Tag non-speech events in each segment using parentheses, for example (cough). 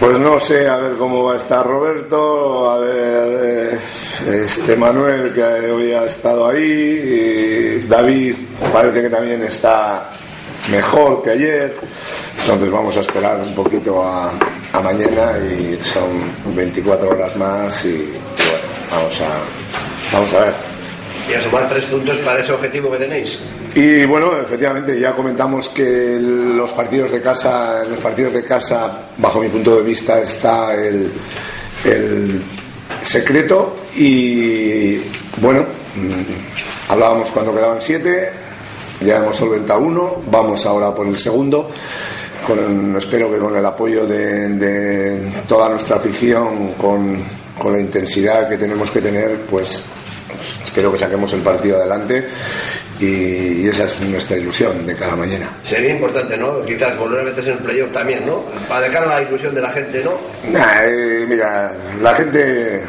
Pues no sé, a ver cómo va a estar Roberto, a ver eh, este Manuel que hoy ha estado ahí, David parece que también está mejor que ayer, entonces vamos a esperar un poquito a, a mañana y son 24 horas más y bueno, vamos a, vamos a ver. Y a sumar tres puntos para ese objetivo que tenéis. Y bueno, efectivamente, ya comentamos que los partidos de casa, los partidos de casa, bajo mi punto de vista, está el, el secreto. Y bueno, mm, hablábamos cuando quedaban siete, ya hemos solventado uno, vamos ahora por el segundo. Espero que con el apoyo de, de toda nuestra afición, con, con la intensidad que tenemos que tener, pues espero que saquemos el partido adelante y, esa es nuestra ilusión de cada mañana. Sería importante, ¿no? Quizás volver a meterse en el playoff también, ¿no? Para de cara a la ilusión de la gente, ¿no? Nah, eh, mira, la gente.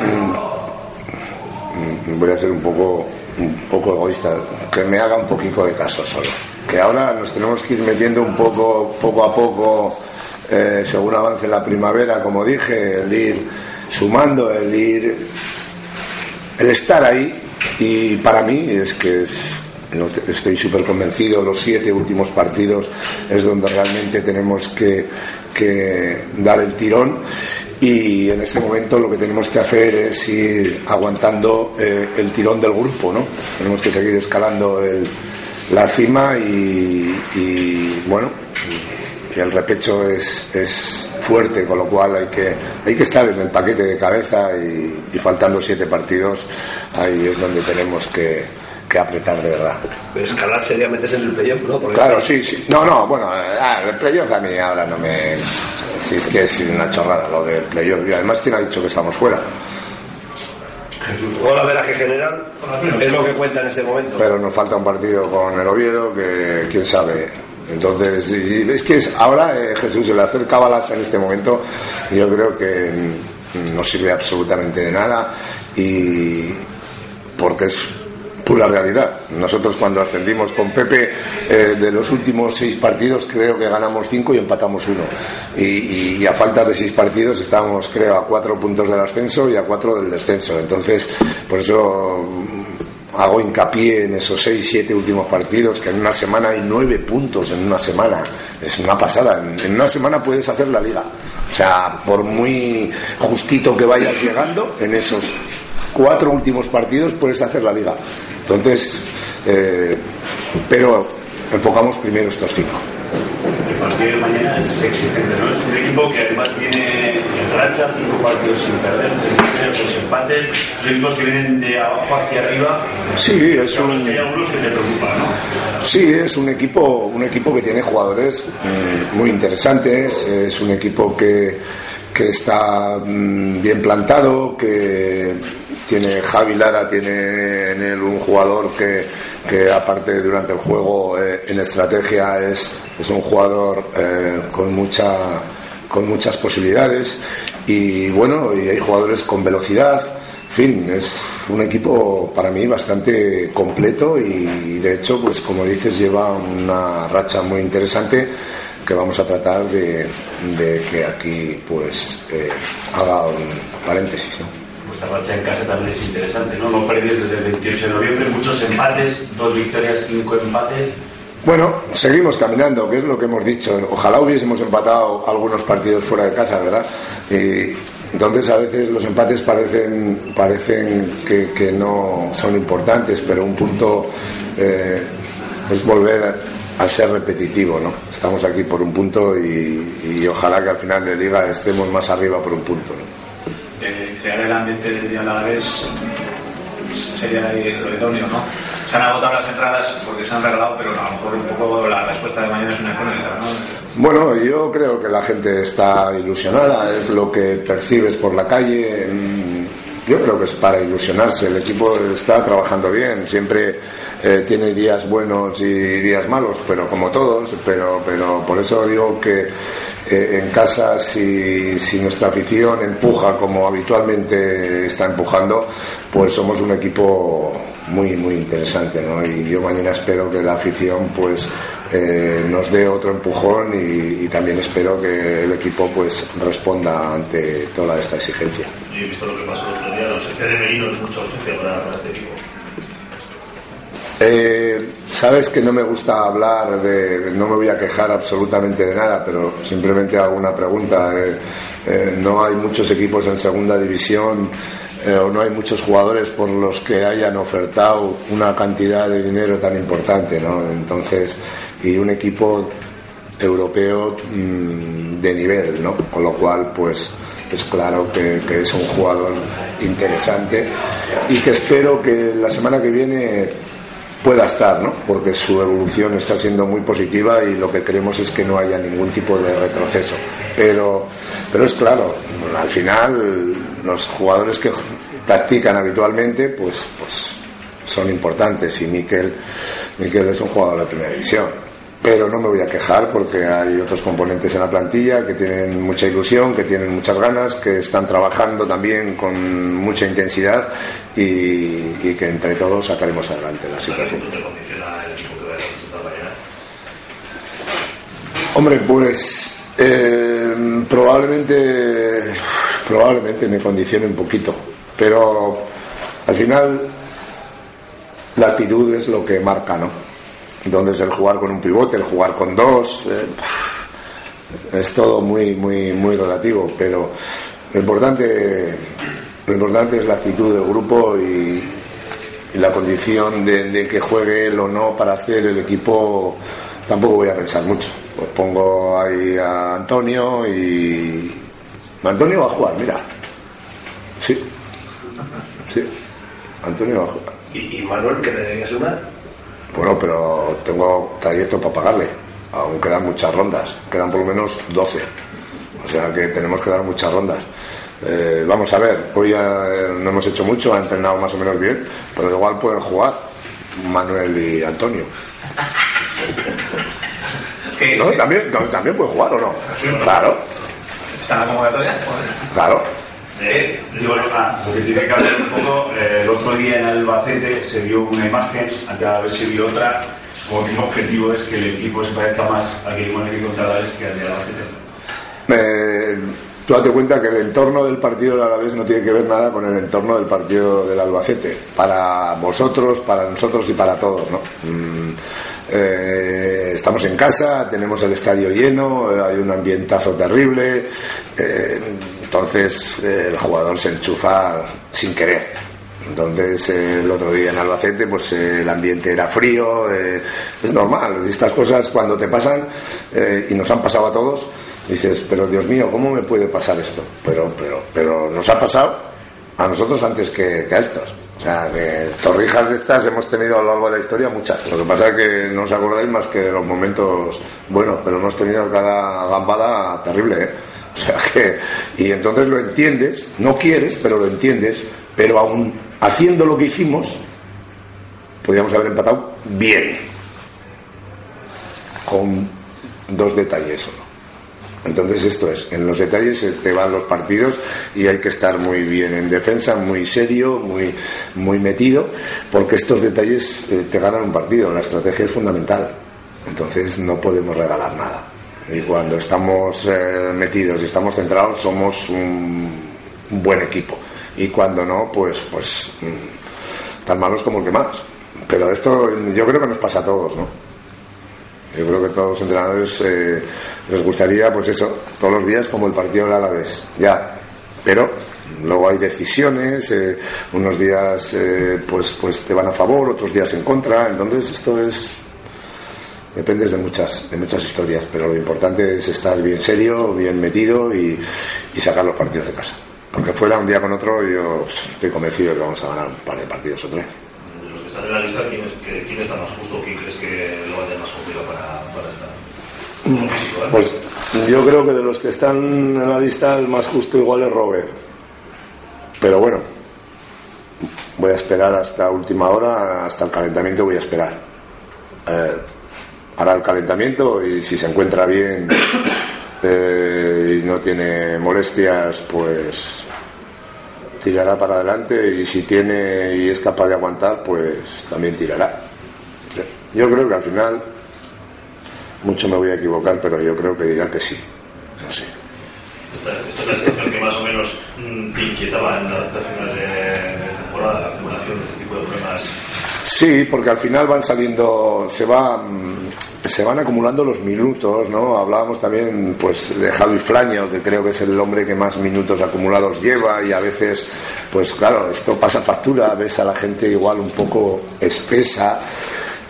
mm, voy a ser un poco, un poco egoísta, que me haga un poquito de caso solo. Que ahora nos tenemos que ir metiendo un poco, poco a poco, eh, según avance la primavera, como dije, el ir sumando, el ir el estar ahí y para mí es que es- no estoy súper convencido los siete últimos partidos es donde realmente tenemos que, dar el tirón y en este momento lo que tenemos que hacer es ir aguantando eh, el tirón del grupo ¿no? tenemos que seguir escalando la cima y, y, bueno y el repecho es, es fuerte, con lo cual hay que, hay que estar en el paquete de cabeza y, y faltando siete partidos, ahí es donde tenemos que, que apretar de verdad. Pero escalar sería meterse en el playoff, ¿no? Porque Claro, sí, sí. No, no, bueno, ah, el playoff a mí ahora no me... Si es que es una chorrada lo del playoff. Y además, ¿quién ha dicho que estamos fuera? O la veraje general es lo que cuenta en este momento. pero nos falta un partido con el Oviedo que quién sabe entonces y- es que es, ahora eh, Jesús el hacer cábalas en este momento yo creo que mm, no sirve absolutamente de nada y porque es pura realidad. Nosotros cuando ascendimos con Pepe eh, de los últimos seis partidos creo que ganamos cinco y empatamos uno. Y, y- a falta de seis partidos estamos creo a cuatro puntos del ascenso y a cuatro del descenso. Entonces por eso hago hincapié en esos seis, siete últimos partidos, que en una semana hay nueve puntos en una semana. Es una pasada. En, en una semana puedes hacer la liga. O sea, por muy justito que vayas llegando, en esos cuatro últimos partidos puedes hacer la liga. Entonces, eh, pero enfocamos primero estos cinco. El partido de mañana es exigente, ¿no? Es un equipo que además viene en racha, cinco partidos sin perder, tres victorias, dos empates. Son equipos que vienen de abajo hacia arriba. Sí, es un- que hay algunos que te preocupan, ¿no? Sí, es un equipo, un equipo que tiene jugadores mm, muy interesantes, es un equipo que, que está mm, bien plantado, que tiene Javi Lara, tiene en él un jugador que, que aparte durante el juego eh, en estrategia es, es un jugador eh, con mucha con muchas posibilidades y bueno, y hay jugadores con velocidad, en fin, es un equipo para mí bastante completo y de hecho, pues como dices, lleva una racha muy interesante que vamos a tratar de, de que aquí pues eh, haga un paréntesis. Vuestra racha en casa también es interesante, ¿no? No perdéis desde el 28 de noviembre, muchos empates, dos victorias, cinco empates. Bueno, seguimos caminando, que es lo que hemos dicho. Ojalá hubiésemos empatado algunos partidos fuera de casa, ¿verdad? Y entonces a veces los empates parecen, parecen que, que no son importantes, pero un punto eh, es volver a ser repetitivo, ¿no? Estamos aquí por un punto y, y ojalá que al final de liga estemos más arriba por un punto, ¿no? Eh, crear el ambiente del día a la vez sería lo idóneo, ¿no? Se han agotado las entradas porque se han regalado, pero a lo mejor un poco la respuesta de mañana es una incógnita, ¿no? Bueno, yo creo que la gente está ilusionada, es lo que percibes por la calle. mm, Yo creo que es para ilusionarse, el equipo está trabajando bien, siempre eh, tiene días buenos y días malos, pero como todos, pero, pero por eso digo que eh, en casa si, si nuestra afición empuja como habitualmente está empujando, pues somos un equipo muy muy interesante, ¿no? Y yo mañana espero que la afición pues eh, nos dé otro empujón y, también espero que el equipo pues responda ante toda esta exigencia. Y he visto lo que pasó el otro día, la ausencia de Merino es mucha ausencia para, para este equipo. Eh, Sabes que no me gusta hablar de, no me voy a quejar absolutamente de nada, pero simplemente hago una pregunta. Eh, eh, no hay muchos equipos en segunda división o no hay muchos jugadores por los que hayan ofertado una cantidad de dinero tan importante, ¿no? Entonces, y un equipo europeo mm, de nivel, ¿no? Con lo cual, pues es claro que es un jugador interesante y que espero que la semana que viene pueda estar, ¿no? Porque su evolución está siendo muy positiva y lo que queremos es que no haya ningún tipo de retroceso. Pero, pero es claro, al final los jugadores que practican habitualmente, pues, pues son importantes y Miquel, es un jugador de primera división pero no me voy a quejar porque hay otros componentes en la plantilla que tienen mucha ilusión, que tienen muchas ganas, que están trabajando también con mucha intensidad y, que entre todos sacaremos adelante la situación. Hombre, pues eh, probablemente, probablemente me condicione un poquito, pero al final la actitud es lo que marca, ¿no? Entonces el jugar con un pivote, el jugar con dos, eh, es todo muy, muy, muy relativo, pero lo importante, lo importante es la actitud del grupo y, la condición de, que juegue él o no para hacer el equipo tampoco voy a pensar mucho. Pues pongo ahí a Antonio y. Antonio va a jugar, mira. Sí. Sí. Antonio va a jugar. ¿Y, Manuel, que le debía sumar? Bueno, pero tengo trayecto para pagarle. Aún quedan muchas rondas. Quedan por lo menos 12. O sea que tenemos que dar muchas rondas. Eh, vamos a ver, hoy ya eh, no hemos hecho mucho, ha entrenado más o menos bien, pero igual pueden jugar Manuel y Antonio. ¿No? ¿También, también puede jugar o no? Claro, ¿Está la convocatoria? claro. Eh, ah, lo que tiene que hablar un poco, eh, el otro día en Albacete se vio una imagen, cada vez se vio otra, como que el objetivo es que el equipo se parezca más al que la vez que al de Albacete. Tú date cuenta que el entorno del partido del Alavés no tiene que ver nada con el entorno del partido del Albacete. Para vosotros, para nosotros y para todos, ¿no? Mm, eh, estamos en casa, tenemos el estadio lleno, eh, hay un ambientazo terrible, entonces eh, el jugador se enchufa sin querer. Entonces eh, el otro día en Albacete pues eh, el ambiente era frío, eh, es normal, estas cosas cuando te pasan y nos han pasado a todos, dices, pero Dios mío, ¿cómo me puede pasar esto? Pero, pero, pero nos ha pasado a nosotros antes que, que a estos. O sea, que torrijas de estas hemos tenido a lo largo de la historia muchas. Lo que pasa es que no os acordáis más que de los momentos buenos, pero hemos tenido cada gambada terrible, ¿eh? O sea que, y entonces lo entiendes, no quieres, pero lo entiendes, pero aún haciendo lo que hicimos, podríamos haber empatado bien, con dos detalles solo. Entonces esto es, en los detalles te van los partidos y hay que estar muy bien en defensa, muy serio, muy, muy metido, porque estos detalles eh, te ganan un partido, la estrategia es fundamental. Entonces no podemos regalar nada. Y cuando estamos eh, metidos y estamos centrados somos un, un buen equipo. Y cuando no, pues, pues mm, tan malos como el que más. Pero esto yo creo que nos pasa a todos, ¿no? Yo creo que todos los entrenadores eh, les gustaría, pues eso, todos los días como el partido del Alavés, ya. Pero luego hay decisiones, eh, unos días eh, pues, pues te van a favor, otros días en contra, entonces esto es depende de muchas de muchas historias, pero lo importante es estar bien serio, bien metido y, y sacar los partidos de casa. Porque fuera un día con otro, yo estoy convencido de que vamos a ganar un par de partidos o tres. De los que están en la lista, ¿quién, es, que- quién está más justo o quién crees que lo va a tener más complicado para, para estar? ¿eh? Pues yo creo que de los que están en la lista el más justo igual es Robert. Pero bueno, voy a esperar hasta última hora, hasta el calentamiento voy a esperar. Eh, hará el calentamiento y si se encuentra bien (coughs) eh, y no tiene molestias, pues tirará para adelante y si tiene y es capaz de aguantar, pues también tirará. Yo creo que al final, mucho me voy a equivocar, pero yo creo que dirá que sí. No sé. Esta, es la situación que más o menos mm, te inquietaba en la de, de temporada, la acumulación de este tipo de problemas. Sí, porque al final van saliendo, se va, mm, se van acumulando los minutos, ¿no? Hablábamos también, pues, de Javi Flaño, que creo que es el hombre que más minutos acumulados lleva y a veces, pues, claro, esto pasa factura, ves a la gente igual un poco espesa.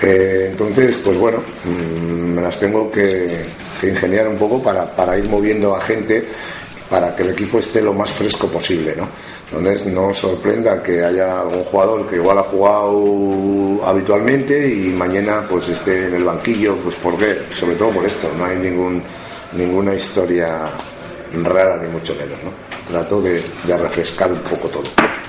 Eh, entonces, pues bueno, mm, me las tengo que, que ingeniar un poco para, para ir moviendo a gente para que el equipo esté lo más fresco posible, ¿no? Entonces no sorprenda que haya algún jugador que igual ha jugado habitualmente y mañana pues esté en el banquillo, pues por qué, sobre todo por esto, no hay ningún ninguna historia rara ni mucho menos, ¿no? Trato de, de refrescar un poco todo.